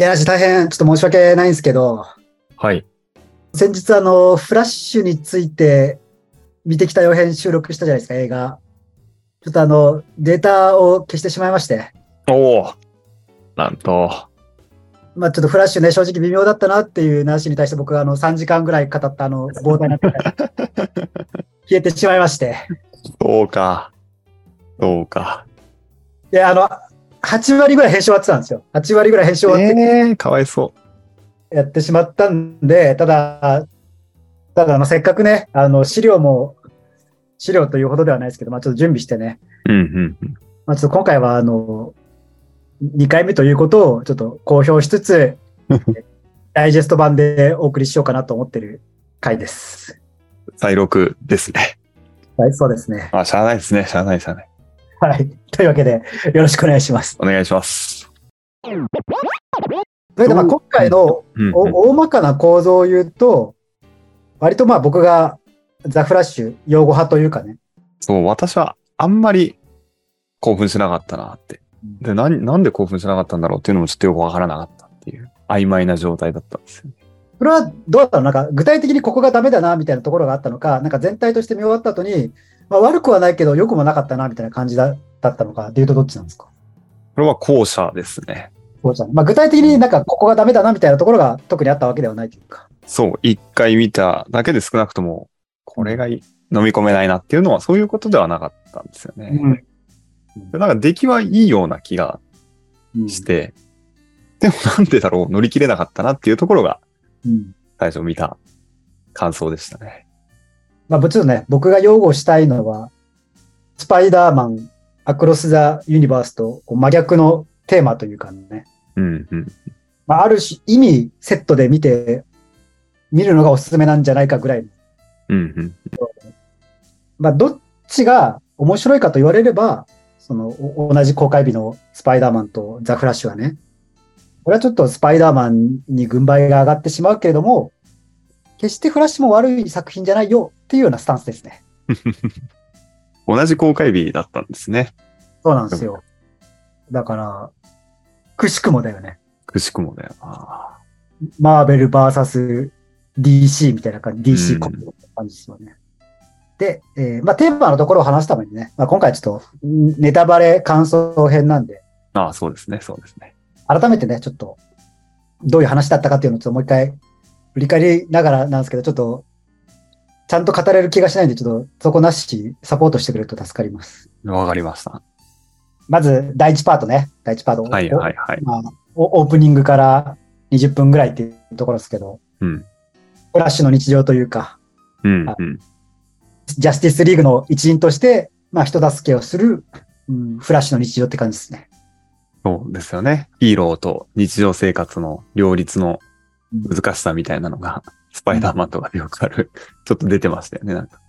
いや、大変、ちょっと申し訳ないんですけど、はい。先日、あの、フラッシュについて見てきた予編収録したじゃないですか、映画。ちょっとあの、データを消してしまいまして、おおなんと、まあちょっとフラッシュね、正直微妙だったなっていう話に対して僕があの3時間ぐらい語ったあの膨大な 消えてしまいまして。そうか。そうか。いや、あの、8割ぐらい編集終わってたんですよ。8割ぐらい編集終わってえー、かわいそやってしまったんで、ただ、ただあの、せっかくね、あの、資料も、資料というほどではないですけど、まあちょっと準備してね、う。うんうんうん。まあちょっと今回はあの、2回目ということをちょっと公表しつつ、ダイジェスト版でお送りしようかなと思ってる回です。再録ですね。はい、そうですね。あ、しゃあないですね。しゃあないしゃあない。はい。というわけで、よろしくお願いします。お願いします。それでまあ今回の大まかな構造を言うと、割とまあ僕がザ・フラッシュ用語派というかね、そう、私はあんまり興奮しなかったなって。で、なんなんで興奮しなかったんだろうっていうのもちょっとよくわからなかったっていう曖昧な状態だったんですよね。それはどうだったのなんか具体的にここがダメだなみたいなところがあったのか、なんか全体として見終わった後に、まあ、悪くはないけど良くもなかったなみたいな感じだだったのかでいうとどっちなんですか？これは後者ですね。そうじゃんまあ、具体的になんかここがダメだなみたいなところが特にあったわけではないというか。そう、一回見ただけで少なくとも、これがい飲み込めないなっていうのはそういうことではなかったんですよね。でなんか出来はいいような気がうんして、でもなんでだろう乗り切れなかったなっていうところがうん最初見た感想でしたね。まあ、もちろんね、僕が擁護したいのは、スパイダーマン、アクロス・ザ・ユニバースと真逆のテーマというかね、うんうん。まあ、ある種意味セットで見て、見るのがおすすめなんじゃないかぐらいのうんうん。まあ、どっちが面白いかと言われれば、その、お同じ公開日のスパイダーマンとザ・フラッシュはね、これはちょっとスパイダーマンに軍配が上がってしまうけれども、決してフラッシュも悪い作品じゃないよっていうようなスタンスですね。同じ公開日だったんですね。そうなんですよ。だから、くしくもだよね。くしくもだよな。マーベル VS DC みたいな感じ、う DC んコミックって感じですよね。で、えーまあ、テーマのところを話すためにね、まあ、今回ちょっとんネタバレ感想編なんで、ああ、そうですね、そうですね。改めてね、ちょっと、どういう話だったかっていうのをちょっともう一回振り返りながらなんですけど、ちょっと、ちゃんと語れる気がしないんで、ちょっとそこなしサポートしてくれると助かります。わかりました。まず、第1パートね。第1パート。はいはいはい。まあ、オオープニングから20分ぐらいっていうところですけど、うん。フラッシュの日常というか、うんうん。ジャスティスリーグの一員として、まあ、人助けをする、うん、フラッシュの日常って感じですね。そうですよね。ヒーローと日常生活の両立の難しさみたいなのが、スパイダーマンとかでよくある。ちょっと出てましたよね、なんか。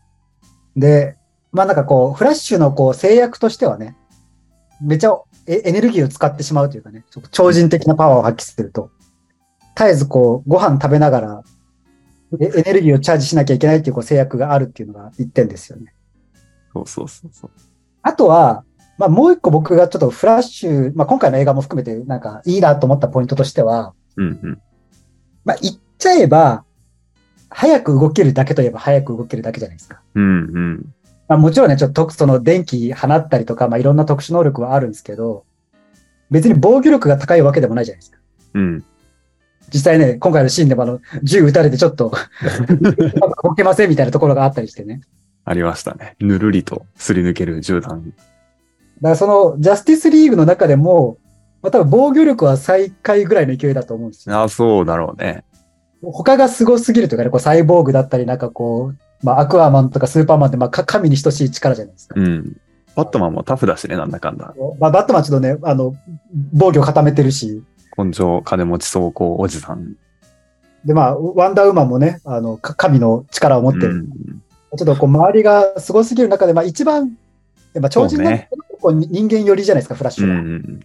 で、まあなんかこう、フラッシュのこう制約としてはね、めちゃエエネルギーを使ってしまうというかね、超人的なパワーを発揮すると、絶えずこう、ご飯食べながら、えエネルギーをチャージしなきゃいけないっていうこう制約があるっていうのが一点ですよね。そうそうそうそう。あとは、まあもう一個僕がちょっとフラッシュ、まあ今回の映画も含めてなんかいいなと思ったポイントとしては、うんうん。まあ言っちゃえば、早く動けるだけといえば早く動けるだけじゃないですか。うんうん。まあ、もちろんね、ちょっと特その電気放ったりとか、まあ、いろんな特殊能力はあるんですけど、別に防御力が高いわけでもないじゃないですか。うん。実際ね、今回のシーンでもあの、銃撃たれてちょっと、動けませんみたいなところがあったりしてね。ありましたね。ぬるりとすり抜ける銃弾。だからその、ジャスティスリーグの中でも、まあ、多分防御力は最下位ぐらいの勢いだと思うんですよ。ああ、そうだろうね。他がすごすぎるというかね、こうサイボーグだったり、なんかこう、まあ、アクアマンとかスーパーマンって、まあ、か神に等しい力じゃないですか。うん。バットマンもタフだしね、なんだかんだ。まあ、バットマンちょっとね、あの、防御固めてるし、根性、金持ち走行おじさん。で、まあ、ワンダーウーマンもね、あの、か神の力を持ってる。うん。ちょっとこう、周りがすごすぎる中で、まあ、一番、やっぱ超人なんてこう人間寄りじゃないですか、フラッシうュが。ん。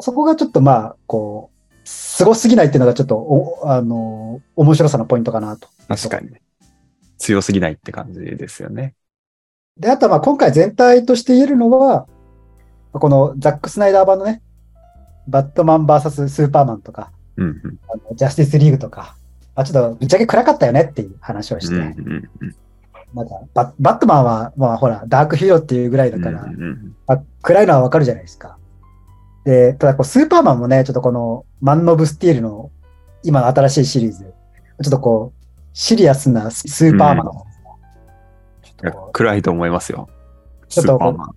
そこがちょっとまあ、こう、すごすぎないっていうのがちょっと、おあの、面白さのポイントかなと。確かにね。強すぎないって感じですよね。で、あとはまあ、今回全体として言えるのは、このザック・スナイダー版のね、バットマン VS スーパーマンとか、うんうん。あのジャスティスリーグとか、あちょっとぶっちゃけ暗かったよねっていう話をして、うんうんうんなんかババットマンは、まあほら、ダークヒーローっていうぐらいだから、うんうんまあ、暗いのはわかるじゃないですか。で、ただこう、スーパーマンもね、ちょっとこの、マン・オブ・スティールの、今の新しいシリーズ、ちょっとこう、シリアスなススーパーマン、うんちょっいやとこ暗いと思いますよ。ちょっとスーパーマン。う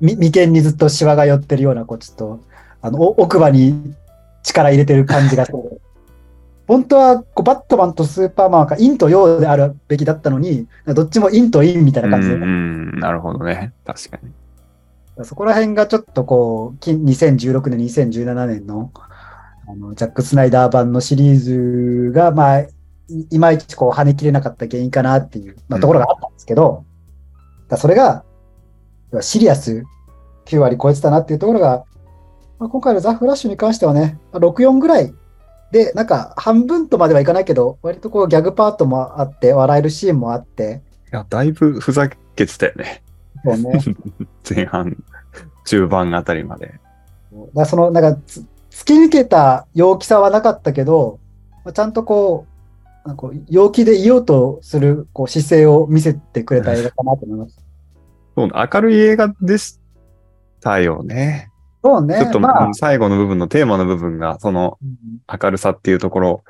み眉間にずっとシワが寄ってるような、こう、ちょっと、あの、お奥歯に力入れてる感じがする。本当はこうバットマンとスーパーマンは陰と陽であるべきだったのに、どっちも陰と陰みたいな感じで、うんうん、なるほどね。確かに。そこら辺がちょっとこう、2016年、2017年のあのジャック・スナイダー版のシリーズが、まあ、いまいちこう跳ねきれなかった原因かなっていう、まあ、ところがあったんですけど、だそれが、シリアス9割超えてたなっていうところが、まあ、今回のザ・フラッシュに関してはね、64ぐらいで、なんか半分とまではいかないけど、割とこうギャグパートもあって、笑えるシーンもあって、いや、だいぶふざけてたよね。そうね、前半、中盤あたりまで。だその、なんかつ、突き抜けた陽気さはなかったけど、まあちゃんとこう、なんか陽気でいようとするこう姿勢を見せてくれた映画かなと思います。そう明るい映画でしたよね。そうね。ちょっと、まあうん最後の部分のテーマの部分が、そのうん明るさっていうところ、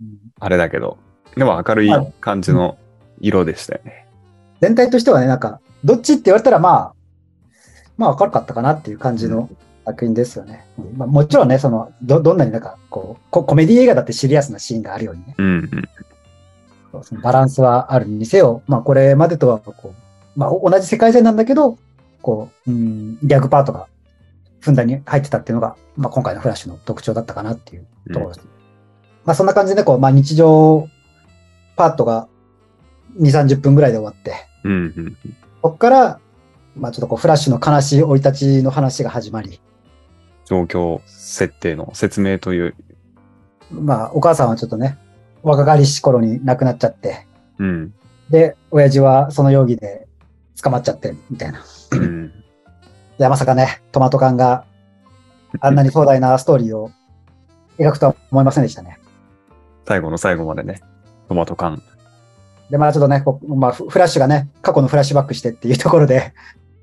うんあれだけど、でも明るい感じの色でしたよね。全体としてはね、なんか、どっちって言われたらまあ、まあ明るかったかなっていう感じの作品ですよね。うんまあ、もちろんね、その、ど、どんなになんか、こうコ、コメディ映画だってシリアスなシーンがあるようにね、うんうん。そのバランスはあるにせよ、まあこれまでとはこう、まあ同じ世界線なんだけど、こう、うん、ギャグパートがふんだんに入ってたっていうのが、まあ今回のフラッシュの特徴だったかなっていうところです。まあそんな感じでこう、まあ日常パートが2、30分ぐらいで終わって、うんうん。ここから、まあちょっとこうフラッシュの悲しい生い立ちの話が始まり、状況設定の説明という。まあお母さんはちょっとね、若かりし頃に亡くなっちゃって、うん。で、親父はその容疑で捕まっちゃって、みたいな。うん。いや、まさかね、トマト缶があんなに壮大なストーリーを描くとは思いませんでしたね。最後の最後までね、トマト缶。で、まあちょっとね、まあ、フフラッシュがね、過去のフラッシュバックしてっていうところで、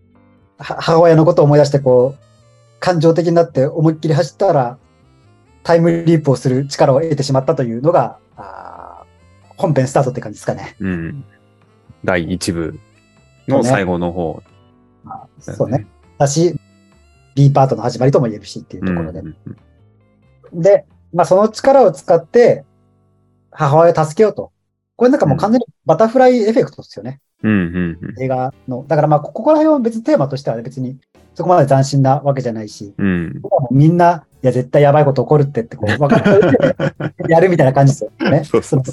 は母親のことを思い出して、こう、感情的になって思いっきり走ったら、タイムリープをする力を得てしまったというのが、あー本編スタートって感じですかね。うん。第1部の最後の方、まあ、そうね。。だし、B パートの始まりとも言えるしっていうところで。うんうんで、まあその力を使って、母親を助けようと。これなんかもう完全にバタフライエフェクトですよね。うんうんうん映画の。だからまあこここら辺は別にテーマとしては別にそこまで斬新なわけじゃないし、うん。みんな、いや絶対やばいこと起こるってってこう 分かってやるみたいな感じですよね。そうそう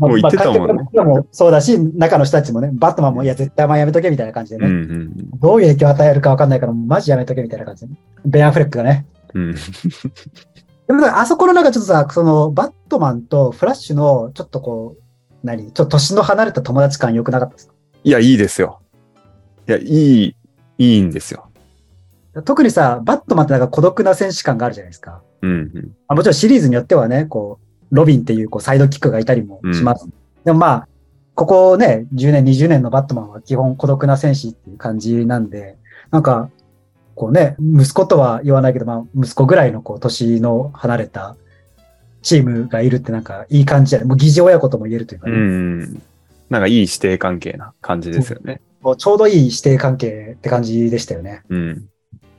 のもう言ってたもんねまあもそうだし、中の人たちもね、バットマンもいや絶対お前やめとけみたいな感じでうんうね、んどういう影響を与えるか分かんないから、マジやめとけみたいな感じで、ね、ベン・アフレックがね、うん。でもあそこのなんかちょっとさ、そのバットマンとフラッシュのちょっとこう、何？ちょっと年の離れた友達感良くなかったですか？いや、いいですよ。いや、いい、いいんですよ。特にさ、バットマンってなんか孤独な選手感があるじゃないですか。うんうん。まあ、もちろんシリーズによってはね、こう、ロビンっていうこうサイドキックがいたりもします。でもまあ、ここね、10年、20年のバットマンは基本孤独な戦士っていう感じなんで、なんか、こうね、息子とは言わないけど、まあ、息子ぐらいのこう、年の離れたチームがいるってなんかいい感じで、もう疑似親子とも言えるというかうね、ん。なんかいい師弟関係な感じですよね。もうちょうどいい師弟関係って感じでしたよね。うん。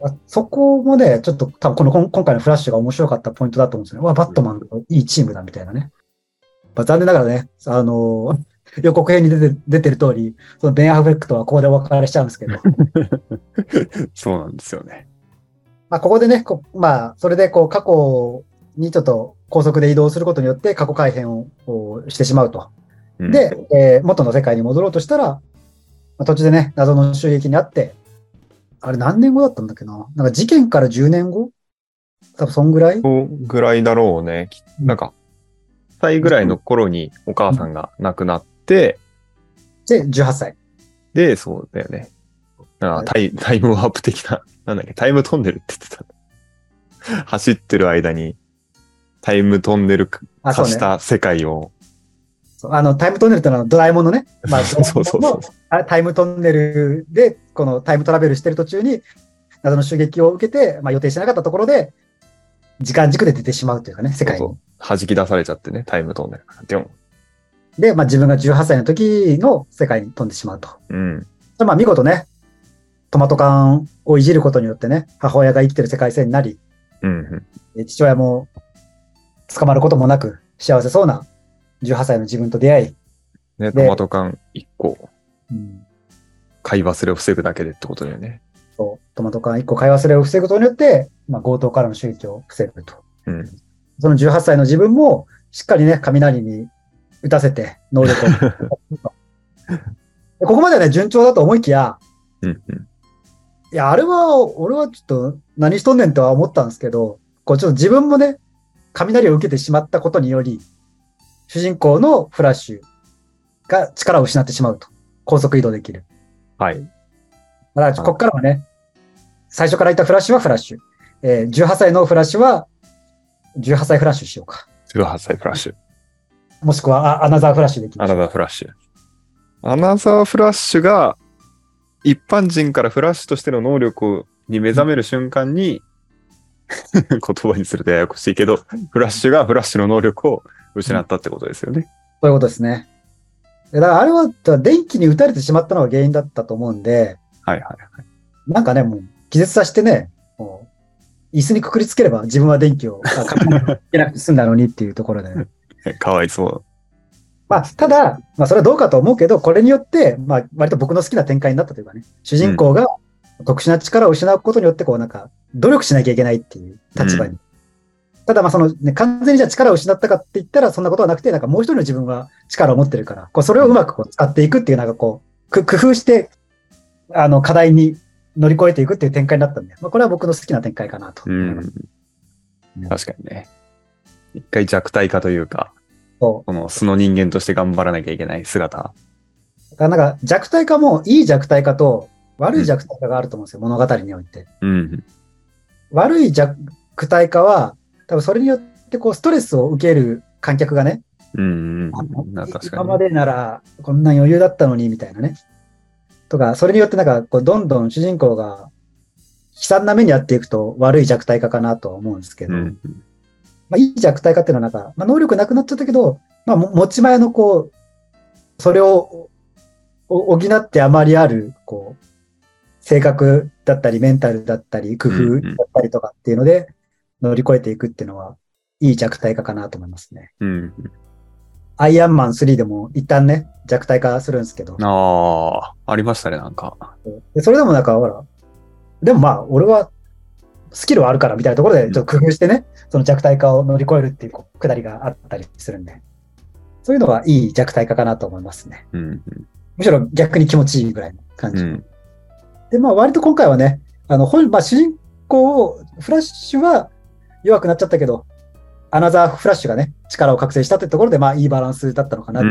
あそこもね、ちょっと多分この今今回のフラッシュが面白かったポイントだと思うんですよね。わ、バットマンいいチームだみたいなね。まあ、残念ながらね、あのー 予告編に出て出てる通り、そのベン・アフレックとはここでお別れしちゃうんですけど、そうなんですよね。まあここでね、こまあ、それでこう過去にちょっと高速で移動することによって過去改変をしてしまうと。うん、で、えー元の世界に戻ろうとしたら、まあ、途中でね、謎の襲撃にあって、あれ何年後だったんだっけな？なんか事件から10年後？多分そんぐらい？そうぐらいだろうね。きなんか、歳ぐらいの頃にお母さんが亡くなって、で、18歳。で、そうだよね。なんかタイタイムワープ的な、なんだっけ、タイムトンネルって言ってた。走ってる間に、タイムトンネル化し。た世界を。あの、タイムトンネルってのはドラえもんのね、まあ、そうそうそうタイムトンネルで、このタイムトラベルしてる途中に、謎の襲撃を受けて、まあ、予定してなかったところで、時間軸で出てしまうというかね、世界に。弾き出されちゃってね、タイムトンネルが。でも、で、まあ、自分が18歳の時の世界に飛んでしまうと。うん。まあ、見事ね、トマト缶をいじることによってね、母親が生きてる世界線になり、うんうん。え父親も捕まることもなく、幸せそうな18歳の自分と出会い、ね、でトマト缶1個、うん買い忘れを防ぐだけでってことだよね。そうトマト缶1個買い忘れを防ぐことによって、まあ、強盗からの襲撃を防ぐと。うん。その18歳の自分も、しっかりね、雷に打たせて、能力を。で ここまではね、順調だと思いきや、うんうん。いや、あれは、俺はちょっと何しとんねんとは思ったんですけど、こうちょっと自分もね、雷を受けてしまったことにより、主人公のフラッシュが力を失ってしまうと。高速移動できる。はい。だから、ここからはね、最初からいたフラッシュはフラッシュ。えー18歳のフラッシュは、18歳フラッシュしようか。18歳フラッシュ。もしくは、あアナザーフラッシュできます。アナザーフラッシュ。アナザーフラッシュが、一般人からフラッシュとしての能力に目覚める瞬間に、言葉にするとややこしいけど、フラッシュがフラッシュの能力を失ったってことですよね。そういうことですね。でだから、あれは、電気に打たれてしまったのが原因だったと思うんで、はいはいはい。なんかね、もう、気絶させてね、もう、椅子にくくりつければ自分は電気を、あかけなくて済んだのにっていうところで、ね。かわいそう。まあ、ただ、まあ、それはどうかと思うけど、これによって、まあ、割と僕の好きな展開になったというかね、主人公が特殊な力を失うことによって、こう、なんか、努力しなきゃいけないっていう立場に。ただ、まあ、その、ね、完全にじゃあ力を失ったかって言ったら、そんなことはなくて、なんかもう一人の自分は力を持ってるから、こう、それをうまくこう使っていくっていう、なんかこう、く工夫して、あの、課題に乗り越えていくっていう展開になったんで、まあ、これは僕の好きな展開かなと。うん。確かにね。一回弱体化というか、この素の人間として頑張らなきゃいけない姿。だからなんか弱体化もいい弱体化と悪い弱体化があると思うんですよ、物語において。うん。悪い弱体化は、多分それによってこうストレスを受ける観客がね、うん今まに。でならこんな余裕だったのにみたいなね。とか、それによってなんかこうどんどん主人公が悲惨な目に遭っていくと悪い弱体化かなとは思うんですけど、うん。まあ、いい弱体化っていうのはなんか、まあ、能力なくなっちゃったけど、まあ、も持ち前のこう、それをお補ってあまりある、こう、性格だったり、メンタルだったり、工夫だったりとかっていうので、乗り越えていくっていうのは、いい弱体化かなと思いますね。うん。アイアンマン3でも一旦ね、弱体化するんですけど、ああ、ありましたね、なんか。でそれでもなんか、ほら、でもまあ、俺はスキルはあるからみたいなところで、ちょっと工夫してね、その弱体化を乗り越えるっていうこうくだりがあったりするんで、そういうのはいい弱体化かなと思いますね。うん。むしろ逆に気持ちいいぐらいの感じ。うん。で、まあ割と今回はね、あの、本、まあ主人公、フラッシュは弱くなっちゃったけど、アナザーフラッシュがね、力を覚醒したってところで、まあいいバランスだったのかな。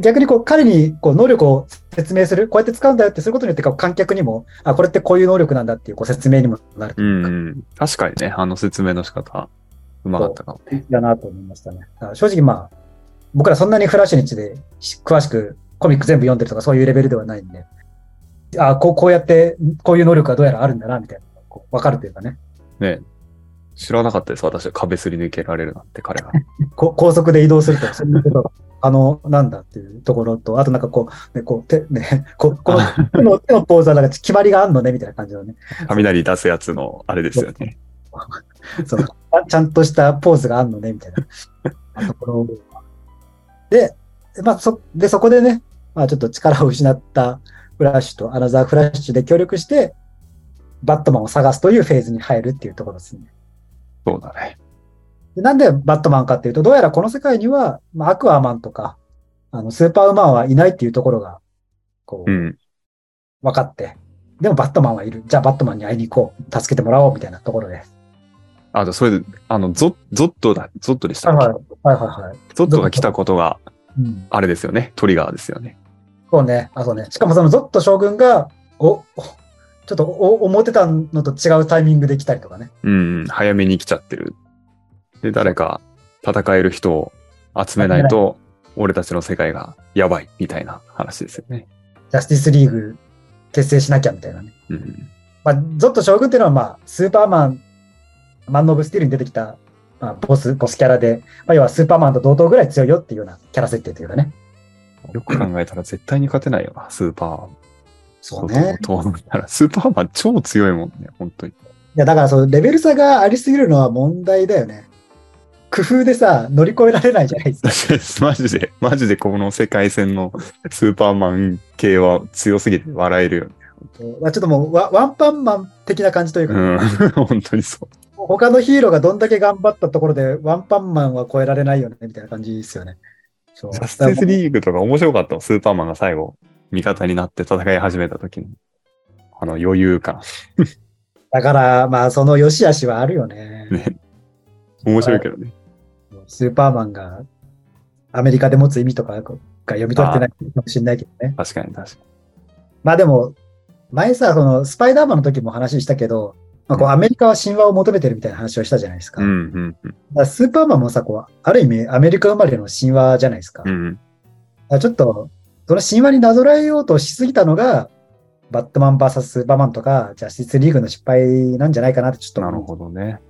逆にこう彼にこう能力を説明する、こうやって使うんだよってすることによって観客にも、あ、これってこういう能力なんだっていうこう説明にもなるとういうか、ん。確かにね、あの説明の仕方、うまかったかもね。だなと思いましたね。正直まあ、僕らそんなにフラッシュについて詳しくコミック全部読んでるとかそういうレベルではないんで、あこうこうやってこういう能力がどうやらあるんだなみたいなこう分かるというかね、ね知らなかったです、私は壁すり抜けられるなんて、彼が。こ高速で移動すると、そういうことが可能なんだっていうところと、あとなんかこう、ね、こう手ね、ここの 手の手のポーズはなんか決まりがあんのねみたいな感じのね。雷出すやつの、あれですよね。そうあちゃんとしたポーズがあんのね、みたいなところ。で、まあ、そ、で、そこでね、まあ、ちょっと力を失ったフラッシュとアナザーフラッシュで協力して、バットマンを探すというフェーズに入るっていうところですね。そうだね。でなんでバットマンかっていうと、どうやらこの世界には、まあ、アクアマンとか、あの、スーパーウーマンはいないっていうところが、こう、うん。分かって、でもバットマンはいる。じゃあバットマンに会いに行こう。助けてもらおう、みたいなところで。あ、じゃあそれで、あの、ゾゾットだ、ゾットでしたっけ、はいはいはいはい。ゾットが来たことが、うん。あれですよね。トリガーですよね。そうね。あ、そうね。しかもそのゾット将軍が、お、おちょっとお思ってたのと違うタイミングで来たりとかね。うん、早めに来ちゃってる。で、誰か戦える人を集めないと、俺たちの世界がやばいみたいな話ですよね。ジャスティスリーグ結成しなきゃみたいなね。うん。まあ、ゾット将軍っていうのは、まあ、スーパーマン、マン・オブ・スティールに出てきた、まあ、ボス、ボスキャラで、まあ、要はスーパーマンと同等ぐらい強いよっていうようなキャラ設定というかね。よく考えたら絶対に勝てないよな、スーパー。そうね。と思ったら、スーパーマン超強いもんね、本当に。いや、だから、そのレベル差がありすぎるのは問題だよね。工夫でさ、乗り越えられないじゃないですか。マジで、マジでこの世界線のスーパーマン系は強すぎて笑えるよね。まあちょっともうワ、ワンパンマン的な感じというか、うん、本当にそう。他のヒーローがどんだけ頑張ったところで、ワンパンマンは超えられないよね、みたいな感じですよね。そうジャスティスリーグとか面白かったスーパーマンが最後、味方になって戦い始めた時の、あの余裕感。だから、まあ、その良し悪しはあるよね。ね面白いけどね。スーパーマンがアメリカで持つ意味とかが読み取ってないかもしれないけどね。確かに確かまあでも、前さ、そのスパイダーマンの時も話したけど、まあ、こううんアメリカは神話を求めてるみたいな話をしたじゃないですか。に。うだん、うん、からスーパーマンもさ、こう、ある意味アメリカ生まれの神話じゃないですか。うん。ちょっと、その神話になぞらえようとしすぎたのが、バットマン VS スーパーマンとか、ジャスティスリーグの失敗なんじゃないかなってちょっとなる。ほどね。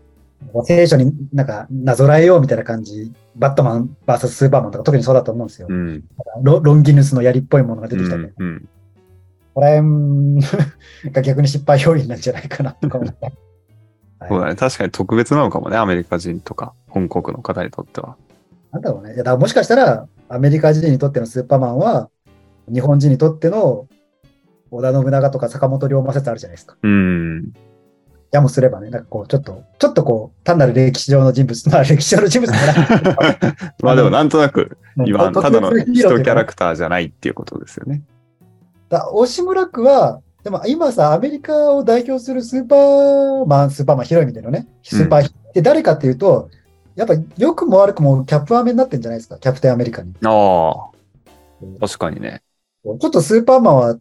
聖書になんかなぞらえようみたいな感じ、バットマン VS スーパーマンとか特にそうだと思うんですよ。うん。ロロンギヌスの槍っぽいものが出うてきたり、ん、うん。これうんが逆に失敗要因なんじゃないかなとか思った。はいそうだね。確かに特別なのかもね、アメリカ人とか、本国の方にとっては。なんだろうね。いやだからもしかしたら、アメリカ人にとってのスーパーマンは、日本人にとっての織田信長とか坂本龍馬説あるじゃないですか。うん。やもすればね、なんかこう、ちょっと、ちょっとこう、単なる歴史上の人物、まあ歴史上の人物じゃない。まあでもなんとなく、今、特ただの人キャラクターじゃないっていうことですよね。だ押村区は、でも今さ、アメリカを代表するスーパーマン、スーパーマン、広い意味でのね、スーパーヒーローって誰かっていうと、やっぱ良くも悪くもキャップアメになってんじゃないですか、キャプテンアメリカに。ああ。確かにね。ちょっとスーパーマンは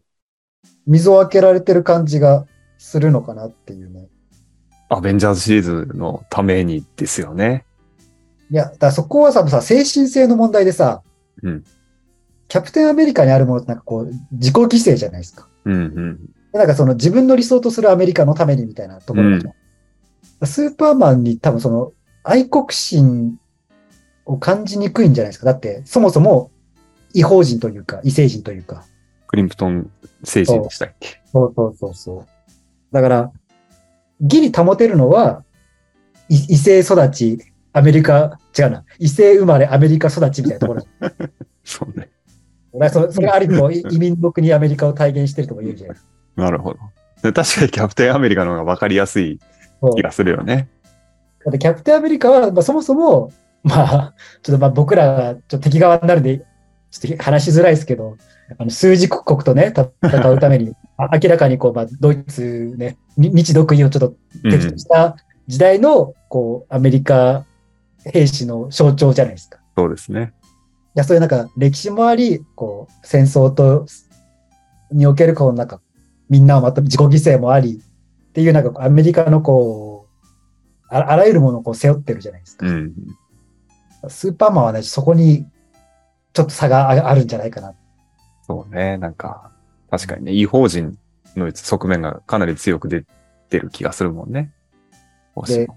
溝を開けられてる感じがするのかなっていうね。アベンジャーズシリーズのためにですよね。いや、だそこはさ、さ精神性の問題でさ、うんキャプテンアメリカにあるものってなんかこう、自己犠牲じゃないですか。うんうん。なんかその自分の理想とするアメリカのためにみたいなところが、スーパーマンに多分その愛国心を感じにくいんじゃないですか。だってそもそも違法人というか異星人というか。クリンプトン星人でしたっけ？そうそうそうそう。だから、ギリ保てるのは、い異性育ち、アメリカ、違うな、異性生まれ、アメリカ育ちみたいなところ。そうね。だからそそれがある意味移民の国アメリカを体現してるとも言えるじゃないですか。なるほど。で確かにキャプテンアメリカの方が分かりやすい気がするよね。だってキャプテンアメリカは、まあ、そもそも、まあ、ちょっとまあ僕らがちょっと敵側になるんで、ちょっと話しづらいですけど、あの数字国とね、戦うために、あ明らかにこう、まあ、ドイツね、に日独伊をちょっと敵とした時代の、こう、アメリカ兵士の象徴じゃないですか。いそうですね。や、そういうなんか歴史もあり、こう、戦争と、におけるこう、なんか、みんなをまとめ、自己犠牲もあり、っていうなんかアメリカのこう、ああらゆるものをこう背負ってるじゃないですか。うん。スーパーマンはね、そこにちょっと差がああるんじゃないかな。そうね。なんか、確かにね、違法人の側面がかなり強く出てる気がするもんね。で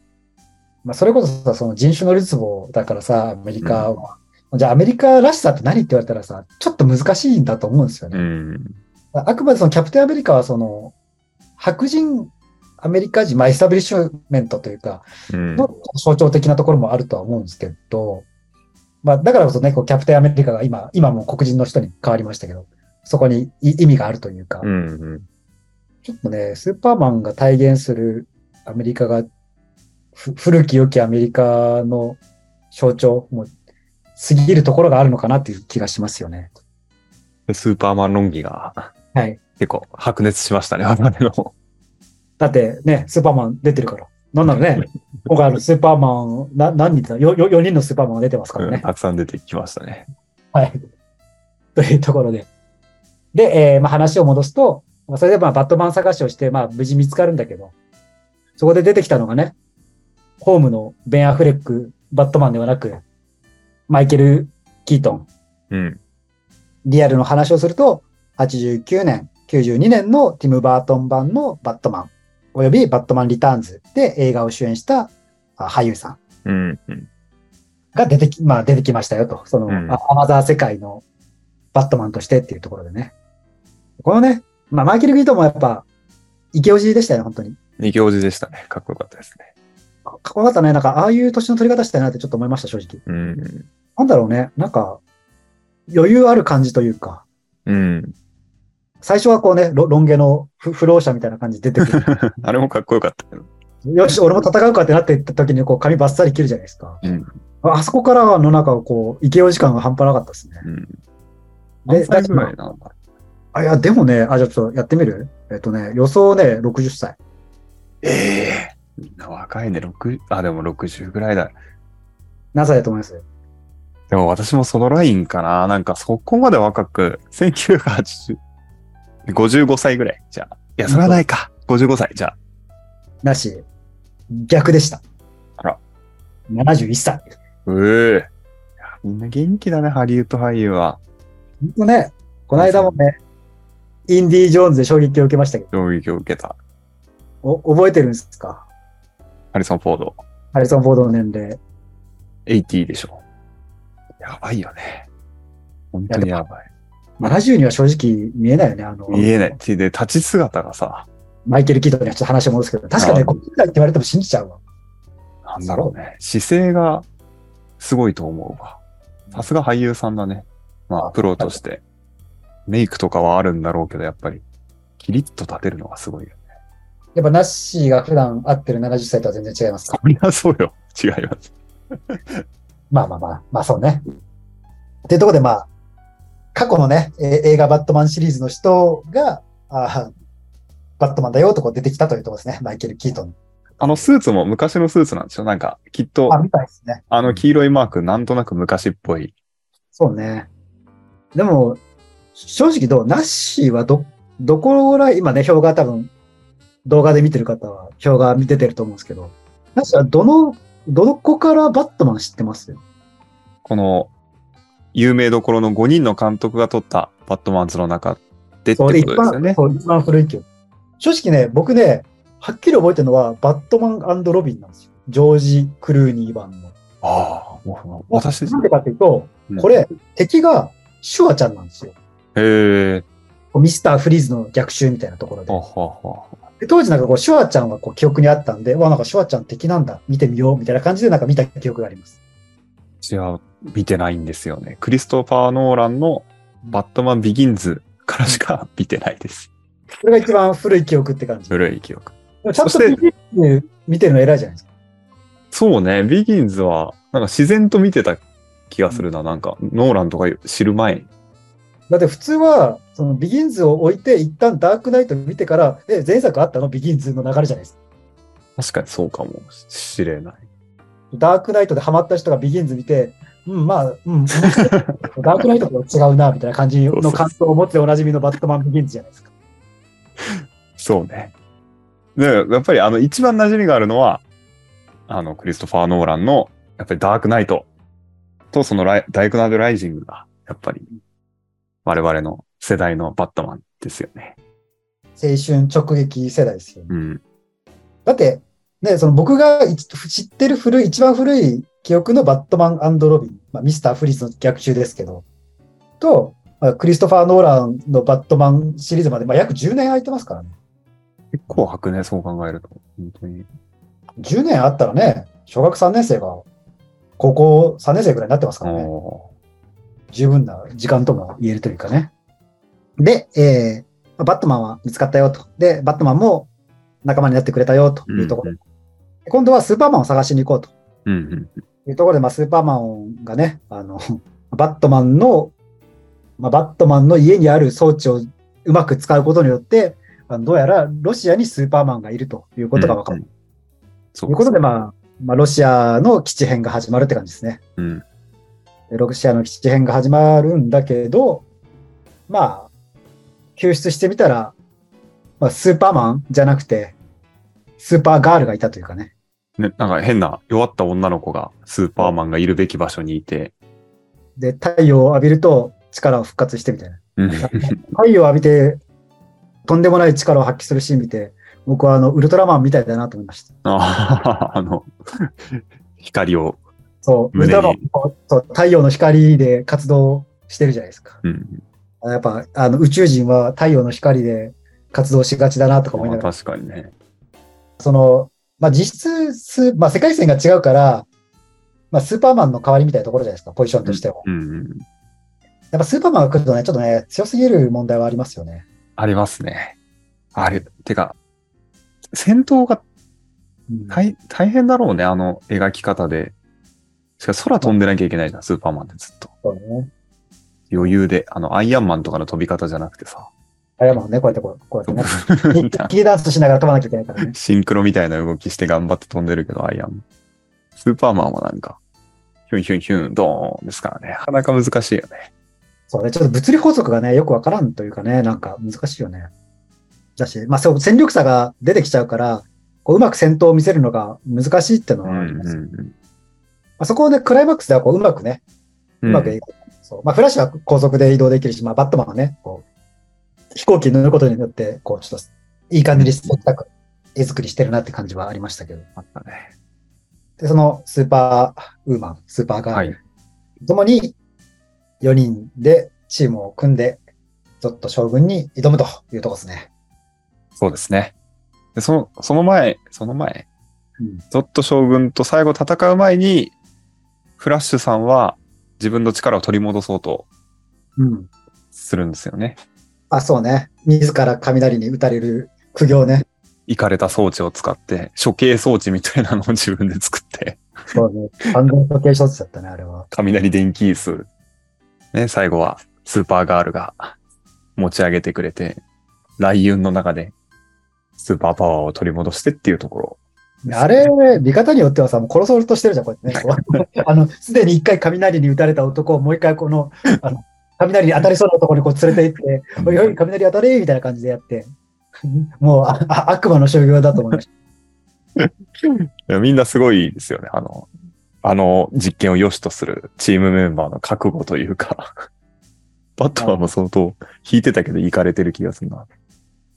まあ、それこそさ、その人種のるつぼだからさ、アメリカは。じゃあアメリカらしさって何って言われたらさ、ちょっと難しいんだと思うんですようね。ん。あくまでそのキャプテンアメリカはその、白人アメリカ人、まあ、エスタブリッシュメントというか、うん。の象徴的なところもあるとは思うんですけど、まあ、だからこそね、こうキャプテンアメリカが今、今も黒人の人に変わりましたけど、そこにい意味があるというか、うんうん。ちょっとね、スーパーマンが体現するアメリカが、ふ古き良きアメリカの象徴も過ぎるところがあるのかなっていう気がしますよね。でスーパーマン論議がはい。結構白熱しましたね、我々の。だってね、スーパーマン出てるから。なんならね、今回あのスーパーマン、な何人だ？よよ ?4 人のスーパーマンが出てますからね。うんたくさん出てきましたね。はい。というところで。で、えーまあ、話を戻すと、まあ、それでまあバットマン探しをして、まあ、無事見つかるんだけど、そこで出てきたのがね、ホームのベン・アフレックバットマンではなく、マイケル・キートン、うん。リアルの話をすると、89年、92年のティム・バートン版のバットマン、およびバットマン・リターンズで映画を主演したあ俳優さんうん。うん。が出てき、まあ出てきましたよと。その、うんあアマザー世界のバットマンとしてっていうところでね。このね、まあマイケル・キートンもやっぱ、イケオジでしたよね、本当に。二行字でしたね。かっこよかったですね。かっこよかったね。なんか、ああいう年の取り方したいなってちょっと思いました、正直。うん。なんだろうね。なんか、余裕ある感じというか、うん。最初はこうね、ロロン毛の不不老者みたいな感じで出てくる。あれもかっこよかったけど。よし、俺も戦うかってなっていった時に、こう、髪バッサリ切るじゃないですか。うん。ああそこからのなんか、こう、イケオジ感が半端なかったですね。うん。で何歳ぐらいなあ、いや、でもね、あ、じゃあちょっとやってみる？えっとね、予想ね、60歳。ええ若いね。六あ、でも60ぐらいだ。何歳だと思いますでも私もそのラインかな。なんかそこまで若く、1980、55歳ぐらい。じゃあ。いや、それはないか。55歳。じゃあ。なし、逆でした。あら。71歳。うえいやみんな元気だね、ハリウッド俳優は。ほんとね、この間もね、インディ・ージョーンズで衝撃を受けましたけど、衝撃を受けた。お覚えてるんですか？ハリソン・フォード。ハリソン・フォードの年齢。80でしょ。やばいよね。本当にやばい。70には正直見えないよね。あの、見えない。で、立ち姿がさ、マイケル・キートンにはちょっと話を戻すけど、確かね、あ50代って言われても信じちゃうわ。なんだろうね。姿勢がすごいと思うわ。さすが俳優さんだね。まあ、プロとして。メイクとかはあるんだろうけど、やっぱり、キリッと立てるのがすごいよね。やっぱナッシーが普段会ってる70歳とは全然違いますか？そりゃそうよ。違います。まあまあまあ、まあそうね。っていうところでまあ、過去のね、え映画バットマンシリーズの人が、あーバットマンだよとこう出てきたというところですね。マイケル・キートン。あのスーツも昔のスーツなんですよ。なんか、きっとあ、、みたいですね。あの黄色いマーク、なんとなく昔っぽい。そうね。でも、正直どう？ナッシーはど、どこらい、今ね、表が多分、動画で見てる方は表が見ててると思うんですけど、ナッシーはどの、どこからバットマン知ってます？この、有名どころの5人の監督が撮ったバットマンズの中でってことですよね。そう一番古い記憶。正直ね、僕ね、はっきり覚えてるのは、バットマンロビンなんですよ。ジョージ・クルーニー版の。ああ、もう私、なんでかっていうと、うんこれ、敵がシュワちゃんなんですよ。へえ、ミスター・フリーズの逆襲みたいなところでは。ははで当時なんかこう、シュワちゃんはこう記憶にあったんで、うわ、なんかシュワちゃん敵なんだ、見てみよう、みたいな感じでなんか見た記憶があります。私は見てないんですよね。クリストファー・ノーランのバットマン・ビギンズからしか見てないです。それが一番古い記憶って感じ。で古い記憶。もちゃんとそして見て見てるの偉いじゃないですか。そうね、ビギンズは、なんか自然と見てた気がするな。なんか、ノーランとか知る前に。だって普通は、そのビギンズを置いて、一旦ダークナイト見てから、え、前作あったの？ビギンズの流れじゃないですか。確かにそうかもしれない。ダークナイトでハマった人がビギンズ見て、うん、まあ、うん、ダークナイトとは違うな、みたいな感じの感想を持っておなじみのバットマンビギンズじゃないですか。そうね。で、やっぱりあの、一番馴染みがあるのは、あの、クリストファー・ノーランの、やっぱりダークナイトとそのライダークナイト・ライジングが、やっぱり、我々の世代のバットマンですよね。青春直撃世代ですよね。うん。だって、ね、その僕がい知ってる古い、一番古い記憶のバットマンロビン、まあ、ミスター・フリーズの逆襲ですけど、と、まあクリストファー・ノーランのバットマンシリーズまで、まあ、約10年空いてますからね。結構白ね、そう考えると。本当に。10年あったらね、小学3年生が高校3年生ぐらいになってますからね。お十分な時間とも言えるというかね。で、えー、バットマンは見つかったよと。で、バットマンも仲間になってくれたよとーいうところ。今度はスーパーマンを探しに行こうとうんうん。いうところで、まあ、スーパーマンがね、あの、バットマンの、まあ、バットマンの家にある装置をうまく使うことによって、あのどうやらロシアにスーパーマンがいるということが分かる。うんそということで、まあ、まあ、ロシアの基地編が始まるって感じですね。うん。でロシアの基地編が始まるんだけど、まあ、救出してみたら、まあ、スーパーマンじゃなくて、スーパーガールがいたというかね。ね、なんか変な弱った女の子がスーパーマンがいるべき場所にいて、で、太陽を浴びると力を復活してみたいな。うん太陽を浴びて、とんでもない力を発揮するシーン見て、僕はあの、ウルトラマンみたいだなと思いました。ああの、光を、そう、ウル胸にトラマンこうそう、太陽の光で活動してるじゃないですか。うん、やっぱ、あの、宇宙人は太陽の光で活動しがちだなとか思いながら、確かにね。その、まあ、実質ス、まあ、世界線が違うから、まあ、スーパーマンの代わりみたいなところじゃないですか、ポジションとしては。うんうん、やっぱスーパーマンが来るとね、ちょっとね、強すぎる問題はありますよね。ありますね。あれ、てか、戦闘がうん大大変だろうね、あの描き方で。しかも空飛んでなきゃいけないじゃん、スーパーマンってずっと。そうね。余裕で。あの、アイアンマンとかの飛び方じゃなくてさ。あれもね、こうやってこうこうやってね。キーダンスしながら飛ばなきゃいけないからね。シンクロみたいな動きして頑張って飛んでるけど、アイアンマン。スーパーマンはなんか、ヒュンヒュンヒュン、ドーンですからね。なかなか難しいよね。そうね、ちょっと物理法則がね、よくわからんというかね、なんか難しいよね。だし、まあそう、戦力差が出てきちゃうから、こううまく戦闘を見せるのが難しいっていうのうんはあります。うんまあ、そこをね、クライマックスではこううまくね、う。うんまくいく。そうまあ、フラッシュは高速で移動できるし、まあ、バットマンはね、こう、飛行機に乗ることによって、こう、ちょっと、いい感じにスポット絵作りしてるなって感じはありましたけど。あったね。で、そのスーパーウーマン、スーパーガール、はい。ともに4人でチームを組んで、ゾッと将軍に挑むというところですね。そうですね。で、その、その前、その前、うんゾット将軍と最後戦う前に、フラッシュさんは自分の力を取り戻そうとうん。するんですよね。あ、そうね。自ら雷に打たれる苦行ね。いかれた装置を使って、処刑装置みたいなのを自分で作って、そうね。完全時計一つだったね、あれは。雷電気椅子。ね、最後はスーパーガールが持ち上げてくれて、雷雲の中でスーパーパワーを取り戻してっていうところ。あれ、見方によってはさ、もう殺そうとしてるじゃん、こうやってね。あの、すでに一回雷に打たれた男をもう一回この、あの、雷に当たりそうなところにこう連れて行って、おいおい、雷当たれみたいな感じでやって、もうああ悪魔の所業だと思いました。いやみんなすごいですよね。あの、あの実験を良しとするチームメンバーの覚悟というか、バットマンも相当引いてたけど、行かれてる気がするな。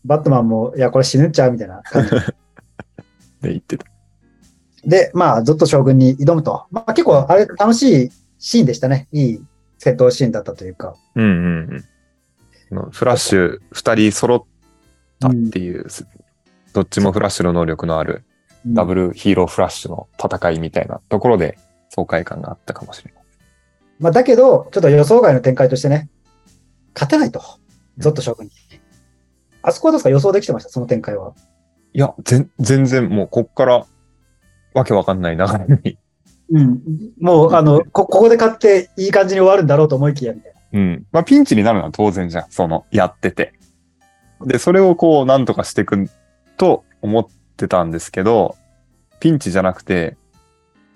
バットマンも、いや、これ死ぬんちゃうみたいな感じで言ってた。で、まあ、ゾッと将軍に挑むと。まあ、結構、あれ、楽しいシーンでしたね。いい戦闘シーンだったというか。うんうんうん。フラッシュ二人揃ったっていう、どっちもフラッシュの能力のあるダブル。ルヒーローフラッシュの戦いみたいなところで爽快感があったかもしれない。まあ、だけど、ちょっと予想外の展開としてね、勝てないと。ゾッと将軍に。あそこはどうですか？予想できてました？その展開は。いや、ぜ全然もうこっからわけわかんない流れに。うん。もう、あの、こ、ここで勝っていい感じに終わるんだろうと思いきや、みたいな。うん。まあピンチになるのは当然じゃん。その、やってて。で、それをこう、なんとかしていくと思ってたんですけど、ピンチじゃなくて、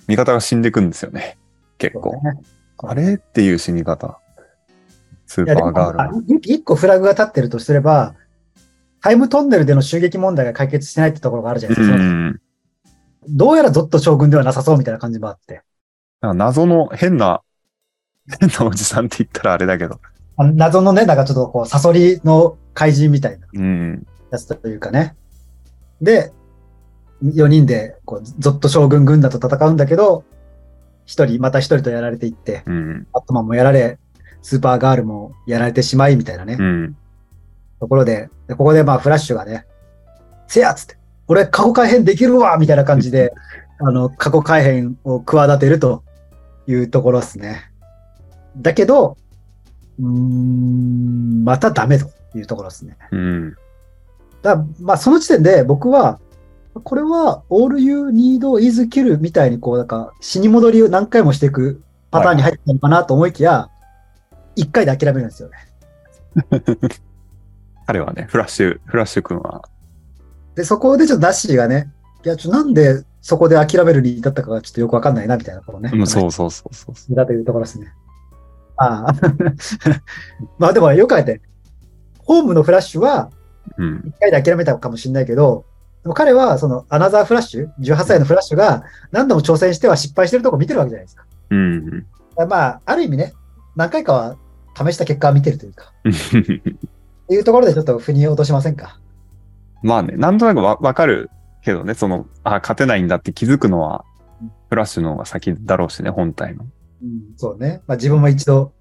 味方が死んでいくんですよね。結構。ねあれっていう死に方。スーパーガール一個フラグが立ってるとすれば、タイムトンネルでの襲撃問題が解決してないってところがあるじゃないですか。うん。どうやらゾッと将軍ではなさそうみたいな感じもあって。なんか謎の変な、変なおじさんって言ったらあれだけど。謎のね、なんかちょっとこう、サソリの怪人みたいなうん。やつというかね。で、4人で、こう、ゾッと将軍軍団と戦うんだけど、一人、また一人とやられていって、うん。バットマンもやられ、スーパーガールもやられてしまいみたいなね、うん。ところでで、ここでまあフラッシュがね、せやっつって、俺過去改変できるわみたいな感じで、あの、過去改変を企てるというところですね。だけど、うーん、またダメというところですね。うん。だまあその時点で僕は、これは All You Need is Kill みたいにこう、なんか死に戻りを何回もしていくパターンに入ったのかなと思いきや、一回で諦めるんですよね。彼はね、フラッシュ、フラッシュ君は、で、そこでちょっとダッシーがね、いや、ちょ、なんでそこで諦めるに至ったかがちょっとよくわかんないな、みたいなところね。うん、そうそうそうそうそう。だというところですね。ああ。まあでもよくあえて、ホームのフラッシュはうん。一回で諦めたかもしれないけど、でも彼は、その、アナザーフラッシュ、18歳のフラッシュが何度も挑戦しては失敗してるとこ見てるわけじゃないですか。うん。まあ、ある意味ね、何回かは試した結果を見てるというか、いうところでちょっと腑に落としませんか？まあね、なんとなくわわかるけどね、その、あ、勝てないんだって気づくのはうん、フラッシュの方が先だろうしね、本体の。うん、そうね。まあ自分も一度、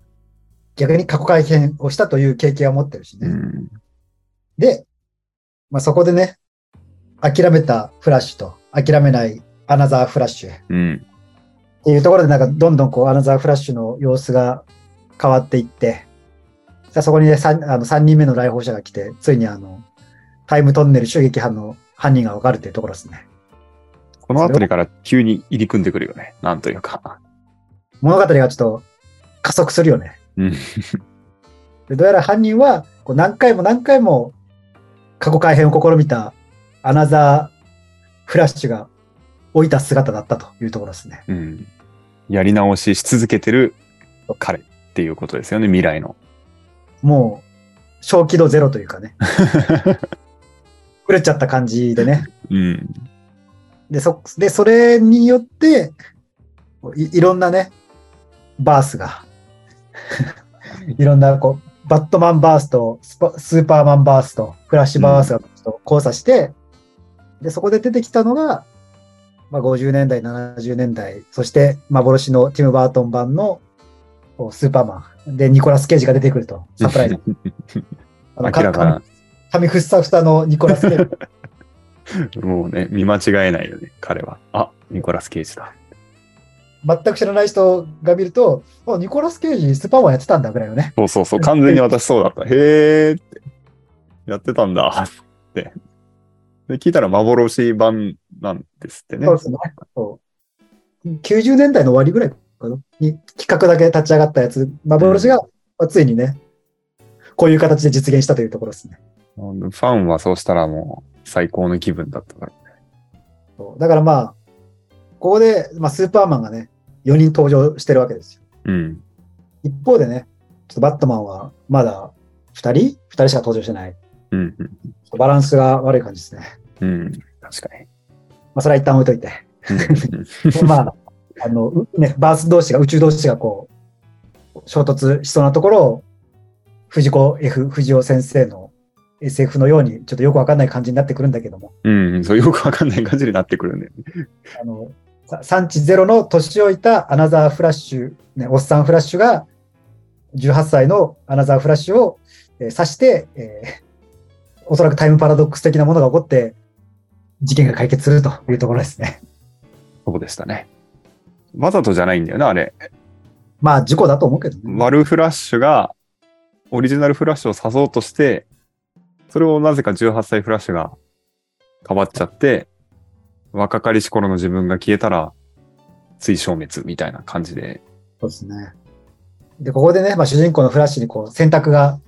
逆に過去改変をしたという経験を持ってるしね。うん。で、まあそこでね、諦めたフラッシュと諦めないアナザーフラッシュっうん。ていうところでなんかどんどんこうアナザーフラッシュの様子が変わっていって、さあそこにね 3, あの3人目の来訪者が来て、ついにあの、タイムトンネル襲撃犯の犯人がわかるというところですね。この辺りから急に入り組んでくるよね。なんというか。物語がちょっと加速するよね。うん。でどうやら犯人はこう何回も何回も過去改変を試みたアナザーフラッシュが置いた姿だったというところですね。うん。やり直しし続けてる彼っていうことですよね、未来の。もう小気度ゼロというかね、狂っちゃった感じでね。うん。で、そ、で、それによって、いいろんなね、バースが、いろんな、こう、バットマンバースとスパスーパーマンバースとフラッシュバースがちょっと交差して、で、そこで出てきたのが、まあ、50年代、70年代、そして幻のティム・バートン版のスーパーマン。で、ニコラス・ケイジが出てくると、サプライズ。あの明らかな、髪ふっさふさのニコラス・ケイジ。もうね、見間違えないよね、彼は。あ、ニコラス・ケイジだ。全く知らない人が見ると、あ、ニコラス・ケイジスーパーマンやってたんだぐらいのね。そうそうそう、完全に私そうだった。へーって。やってたんだって。で、聞いたら幻版なんですってね。そうですね。そう90年代の終わりぐらいかなに企画だけ立ち上がったやつ、幻が、まあついにね、こういう形で実現したというところですね。ファンはそうしたらもう最高の気分だったから。そうだからまあ、ここで、まあ、スーパーマンがね、4人登場してるわけですよ。うん。一方でね、ちょっとバットマンはまだ2人 ?2 人しか登場してない。うん。うんバランスが悪い感じですね。うん。確かに。まあ、それは一旦置いといて。うん まあ、あの、うね、バース同士が、宇宙同士がこう、衝突しそうなところを、藤子 F 藤尾先生の SF のように、ちょっとよくわかんない感じになってくるんだけども、うん。そう、よくわかんない感じになってくるんだよね。あの、さ産地ゼロの年老いたアナザーフラッシュ、ね、おっさんフラッシュが、18歳のアナザーフラッシュを、えー刺して、えーおそらくタイムパラドックス的なものが起こって、事件が解決するというところですね。そうでしたね。わざとじゃないんだよな、あれ。まあ、事故だと思うけどね。ワルフラッシュが、オリジナルフラッシュを刺そうとして、それをなぜか18歳フラッシュが変わっちゃって、若かりし頃の自分が消えたら、追消滅みたいな感じで。そうですね。で、ここでね、まあ、主人公のフラッシュにこう選択が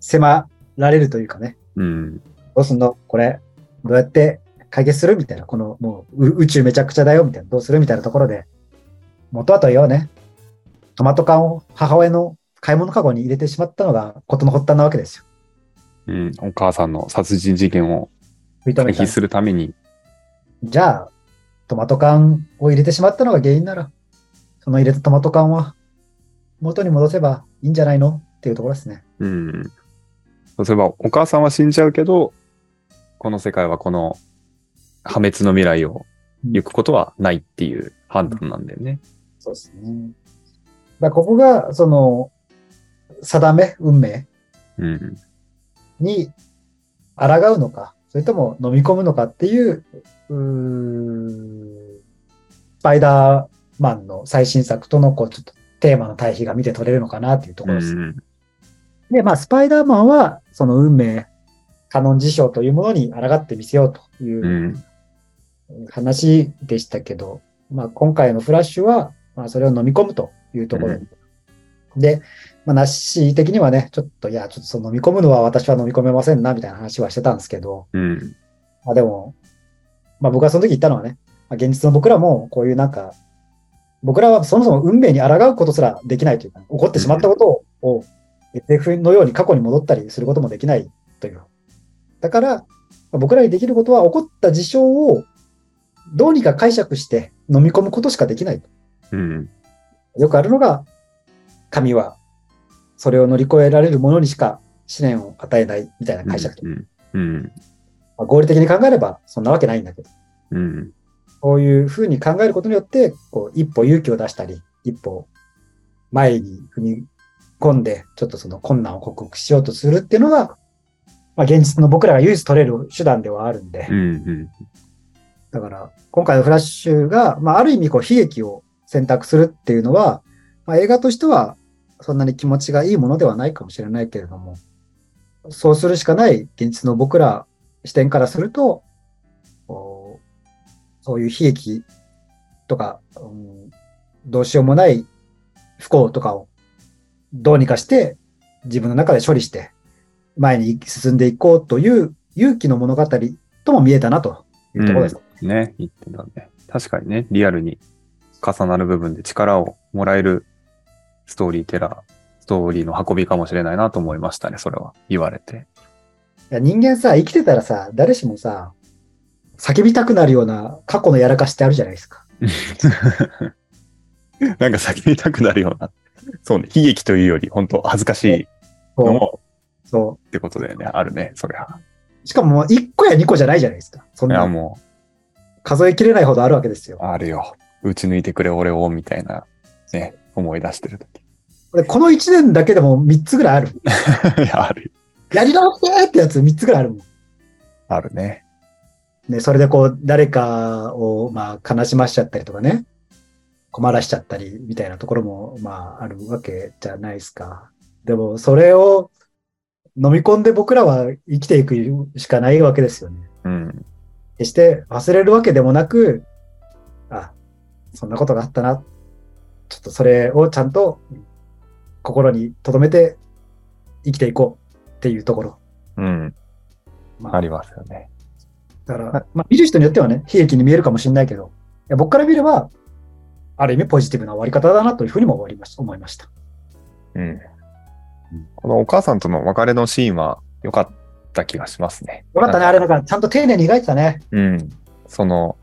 迫られるというかね、うん。どうすんの？これ、どうやって解決する？みたいな、このもうう宇宙めちゃくちゃだよ？みたいな、どうする？みたいなところで、元はと言えばね、トマト缶を母親の買い物カゴに入れてしまったのが事の発端なわけですよ。うん。お母さんの殺人事件を回避するために、じゃあ、トマト缶を入れてしまったのが原因なら、その入れたトマト缶は元に戻せばいいんじゃないのっていうところですね。うん。そうすれば、お母さんは死んじゃうけど、この世界はこの破滅の未来を行くことはないっていう判断なんだよね。そうですね。だここが、その、定め、運命うん。に抗うのか、それとも飲み込むのかっていう、うースパイダーマンの最新作との、こう、ちょっとテーマの対比が見て取れるのかなっていうとこうろです。ん。で、まあ、スパイダーマンは、その運命、カノン事象というものに抗ってみせようといううん話でしたけど、まあ、今回のフラッシュは、まあ、それを飲み込むというところに。で、まあ、ナッシー的にはね、ちょっと、いや、ちょっとその飲み込むのは私は飲み込めませんな、みたいな話はしてたんですけど、うん。まあでも、まあ僕がその時言ったのはね、まあ、現実の僕らもこういうなんか、僕らはそもそも運命に抗うことすらできないというか、起こってしまったことを、を SF のように過去に戻ったりすることもできないという。だから、僕らにできることは起こった事象をどうにか解釈して飲み込むことしかできないと。うん。よくあるのが、神はそれを乗り越えられるものにしか試練を与えないみたいな解釈と。うん。うん。まあ合理的に考えればそんなわけないんだけど、うん。こういうふうに考えることによって、こう一歩勇気を出したり、一歩前に踏み込んで、ちょっとその困難を克服しようとするっていうのが、まあ現実の僕らが唯一取れる手段ではあるんで、うん。だから、今回のフラッシュが、まあ、ある意味、こう、悲劇を選択するっていうのは、まあ、映画としては、そんなに気持ちがいいものではないかもしれないけれども、そうするしかない現実の僕ら視点からすると、そういう悲劇とか、うんどうしようもない不幸とかをどうにかして自分の中で処理して前に進んでいこうという勇気の物語とも見えたなというところです。ね、言ってたね。確かにね、リアルに重なる部分で力をもらえるストーリーテラー、ストーリーの運びかもしれないなと思いましたね、それは。言われて。いや人間さ、生きてたらさ、誰しもさ、叫びたくなるような過去のやらかしってあるじゃないですか。なんか叫びたくなるような。そうね、悲劇というより、本当恥ずかしいのそもう。そってことだよね。あるね、そりゃ。う。しかももう1個や2個じゃないじゃないですか。そんいや、なも数えきれないほどあるわけですよう、。あるよ。打ち抜いてくれ、俺を、みたいな、ね、思い出してるとき。この1年だけでも3つぐらいある。いや、ある。やり直してってやつ3つぐらいあるもん。あるね。ね、それでこう、誰かを、まあ、悲しましちゃったりとかね、困らしちゃったり、みたいなところも、まあ、あるわけじゃないですか。でも、それを飲み込んで僕らは生きていくしかないわけですよね。うん。決して忘れるわけでもなく、あ、そんなことがあったな。ちょっとそれをちゃんと心に留めて生きていこうっていうところ。うん。まありますよね。だから、まあ、見る人によってはね、悲劇に見えるかもしれないけど、いや僕から見れば、ある意味ポジティブな終わり方だなというふうにも終わりました思いました。うん。このお母さんとの別れのシーンは良かった気がしますね。よかったね、あれなんかちゃんと丁寧に描いてたね。うん。その、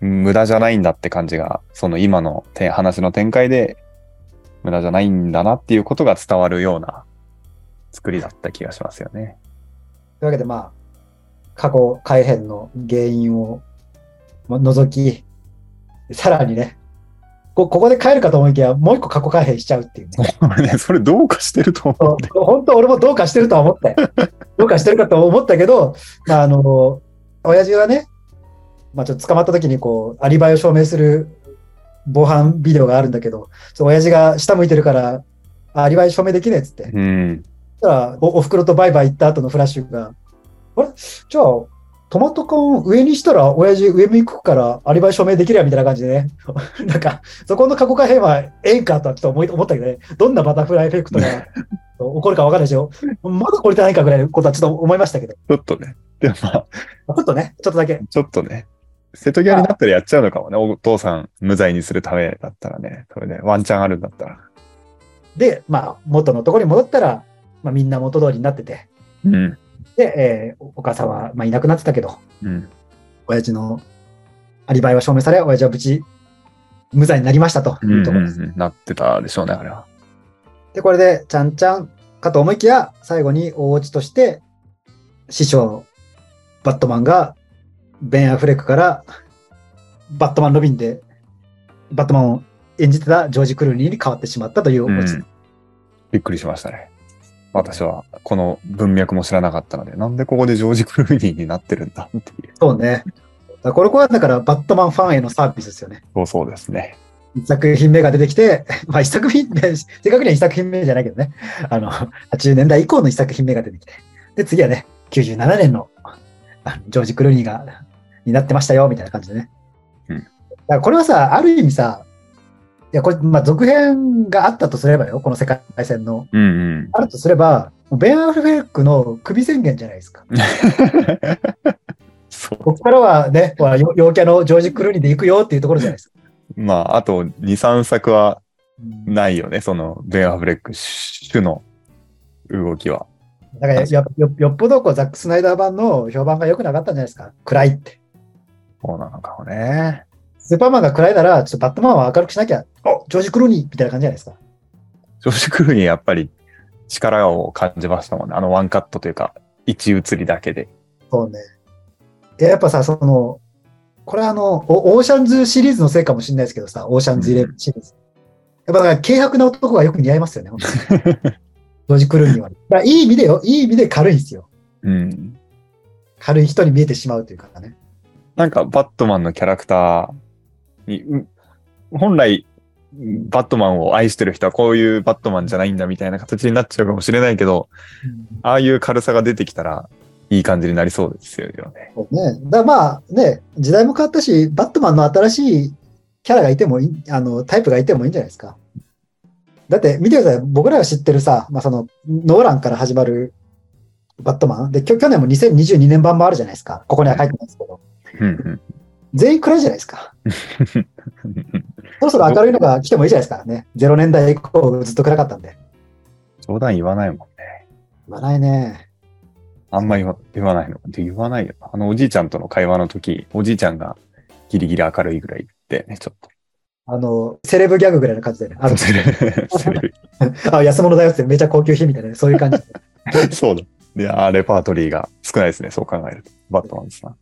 無駄じゃないんだって感じが、その今のて話の展開で、無駄じゃないんだなっていうことが伝わるような作りだった気がしますよね。というわけで、まあ、過去改変の原因をも除き、さらにね、こここで帰るかと思いきや、もう一個過去改変しちゃうっていうね。俺ね、それどうかしてると思って。そう本当、俺もどうかしてるとは思ったよ。どうかしてるかと思ったけど、まあ、あの、親父がね、まあ、ちょっと捕まった時に、こう、アリバイを証明する防犯ビデオがあるんだけど、そう親父が下向いてるから、あアリバイ証明できねえっつって。うん。そしたらお、お袋とバイバイ行った後のフラッシュが、あれ？じゃあ、トマト缶上にしたら、親父上向くから、アリバイ証明できるやみたいな感じでね。なんか、そこの過去改変はええんかとはちょっと思い思ったけどね、どんなバタフライエフェクトが起こるか分かんないでしょ。まだこれてないかぐらいのことはちょっと思いましたけど、ちょっとね。でもまあ、ちょっとね、ちょっとだけ。ちょっとね、瀬戸際になったらやっちゃうのかもね。お父さん無罪にするためだったらね。それでワンチャンあるんだったら。で、まあ、元のところに戻ったら、まあ、みんな元通りになってて、うん。で、えーお母さんは、まあ、いなくなってたけど、うん。親父のアリバイは証明され、親父は無事、無罪になりましたとうんいうところです。うんうんなってたでしょうね、あれは。で、これで、ちゃんちゃんかと思いきや、最後に大落ちとして、師匠、バットマンが、ベン・アフレックから、バットマン・ロビンで、バットマンを演じてたジョージ・クルーニーに変わってしまったといううん。びっくりしましたね。私はこの文脈も知らなかったので、なんでここでジョージ・クルーニーになってるんだっていう。そうね。これはだから、バットマンファンへのサービスですよね。そうそうですね。一作品目が出てきて、まあ一作品目、正確には一作品目じゃないけどね。あの、80年代以降の一作品目が出てきて。で、次はね、97年のジョージ・クルーニーが、になってましたよ、みたいな感じでね。うんだからこれはさ、ある意味さ、いや、これ、まあ続編があったとすればよ、この世界線の。うんうん。あるとすれば、ベン・アフレックの首宣言じゃないですか。ここからはね、陽キャのジョージ・クルーニーで行くよっていうところじゃないですか。まあ、あと2、3作はうんないよね。その、ベン・アフレック主の動きは。だからよよよっぽどこうザック・スナイダー版の評判が良くなかったんじゃないですか。暗いって。そうなのかもね。スーパーマンが暗いなら、ちょっとバットマンは明るくしなきゃ、おジョージ・クルーニーみたいな感じじゃないですか。ジョージ・クルーにやっぱり力を感じましたもんね。あのワンカットというか、一映りだけで。そうね。いや、やっぱさ、その、これあの、オオーシャンズシリーズのせいかもしれないですけどさ、オーシャンズイレブンシリーズ。やっぱだから、軽薄な男がよく似合いますよね、本当に ジョージ・クルーニーは。いい意味でよ、いい意味で軽いんですよ。うん。軽い人に見えてしまうというかね。なんかバットマンのキャラクターに、うん本来、バットマンを愛してる人はこういうバットマンじゃないんだみたいな形になっちゃうかもしれないけど、ああいう軽さが出てきたらいい感じになりそうですよね。ね。だまあね、時代も変わったし、バットマンの新しいキャラがいてもいい、あの、タイプがいてもいいんじゃないですか。だって見てください。僕らが知ってるさ、まあその、ノーランから始まるバットマン。で、きょ去年も2022年版もあるじゃないですか。ここには書いてないですけど。うん全員暗いじゃないですか。う んそろそろ明るいのが来てもいいじゃないですかね。0年代以降ずっと暗かったんで。冗談言わないもんね。言わないね。あんま言わ言わないの。で言わないよ。あのおじいちゃんとの会話の時、おじいちゃんがギリギリ明るいぐらいってね、ちょっあの、セレブギャグぐらいの感じでね。あと。るセレセレあ、安物だよってめちゃ高級品みたいなね、そういう感じ。ブ そうだ。で、あーレパートリーが少ないですね。そう考えると。バットマンですな。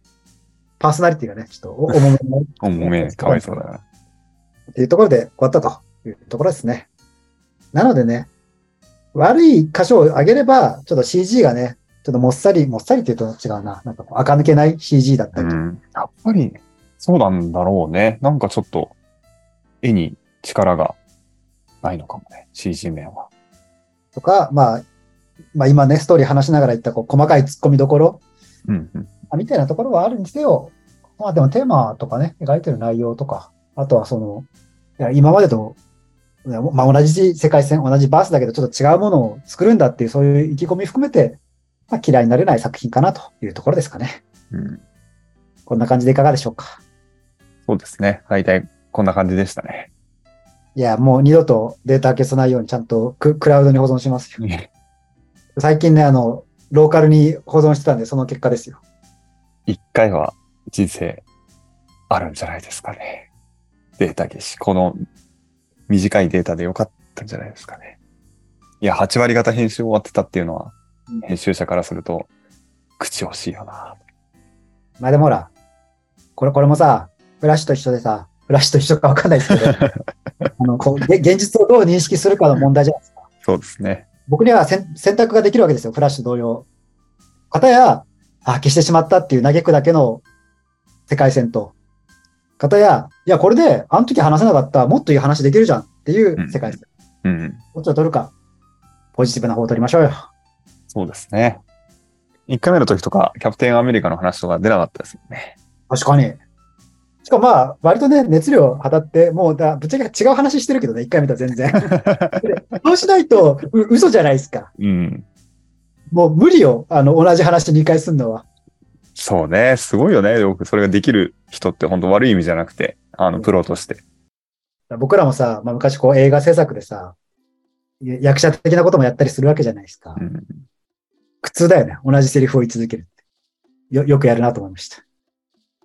パーソナリティがね、ちょっとお重めになる おもめ、かわいそうだな。っていうところで終わったというところですね。なのでね、悪い箇所を上げれば、ちょっと CG がね、ちょっともっさり、もっさりって言うと違うな。なんかこう、垢抜けない CG だったりとか、うん。やっぱり、そうなんだろうね。なんかちょっと、絵に力がないのかもね。CG 面は。とか、まあ、まあ今ね、ストーリー話しながら言ったこう細かい突っ込みどころ、うんうん。あみたいなところはあるにせよ、まあでもテーマとかね、描いてる内容とか、あとはその、いや今までと、まあ同じ世界線、同じバースだけどちょっと違うものを作るんだっていうそういう意気込み含めて、まあ嫌いになれない作品かなというところですかね。うん。こんな感じでいかがでしょうか？そうですね。大体こんな感じでしたね。いや、もう二度とデータ消さないようにちゃんとク クラウドに保存しますよ。最近ね、あの、ローカルに保存してたんで、その結果ですよ。一回は人生あるんじゃないですかね。データ消し。この短いデータでよかったんじゃないですかね。いや、8割方編集終わってたっていうのはうん、編集者からすると、口惜しいよな。まあでもほら、これ、これもさ、フラッシュと一緒でさ、フラッシュと一緒かわかんないですけど、あの、こう、げ現実をどう認識するかの問題じゃないですか。そうですね。僕には選選択ができるわけですよ、フラッシュ同様。片や、あ、消してしまったっていう嘆くだけの世界線と、片や、いや、これで、あの時話せなかった、もっといい話できるじゃんっていう世界線。うん。どっちを取るか、ポジティブな方を取りましょうよ。そうですね。1回目の時とか、キャプテンアメリカの話とか出なかったですよね。確かに。しかもまあ、割とね、熱量当たって、もうだ、ぶっちゃけ違う話してるけどね、一回見たら全然。そうしないと、う嘘じゃないですか。うん。もう無理よ、あの、同じ話2回すんのは。そうね。すごいよね。よくそれができる人って本当悪い意味じゃなくて、あの、プロとして。僕らもさ、まあ、昔こう映画制作でさ、や役者的なこともやったりするわけじゃないですか。うん。苦痛だよね。同じセリフを言い続けるって。よ、よくやるなと思いました。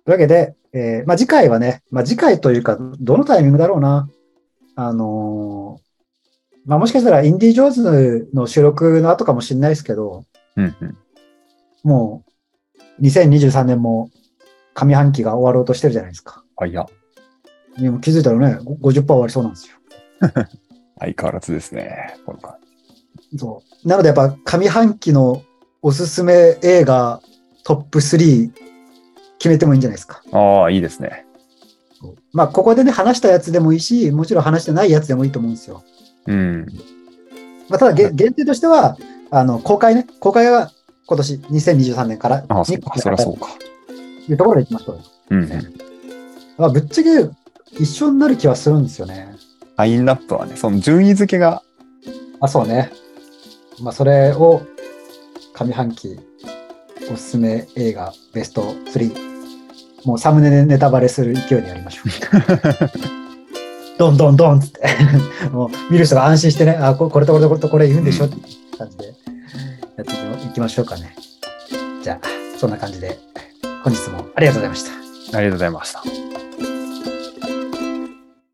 というわけで、えーまあ、次回はね、まあ、次回というか、どのタイミングだろうな。あのーまあ、もしかしたらインディ・ジョーンズの収録の後かもしれないですけど、うんうん。もう、2023年も上半期が終わろうとしてるじゃないですか。あ、いや、でも気づいたらね、ご50%終わりそうなんですよ。相変わらずですね。この感じ。そう。なのでやっぱ上半期のおすすめ映画トップ3決めてもいいんじゃないですか。ああ、いいですね。まあ、ここでね、話したやつでもいいし、もちろん話してないやつでもいいと思うんですよ。うん。まあ、ただげ、限定としては、あの、公開ね、公開が今年2023年からああ、そりゃそうか。というところでいきましょうよ。うんうん。まあ、ぶっちゃけ一緒になる気はするんですよね。ラインナップはね、その順位付けが、あ、そうね。まあ、それを上半期おすすめ映画ベスト3。もうサムネでネタバレする勢いでやりましょう。どんどんどんっつって。もう見る人が安心してね、あ、これとこれとこれとこれ言うんでしょって感じでやっていきましょうかね。じゃあ、そんな感じで、本日もありがとうございました。ありがとうございました。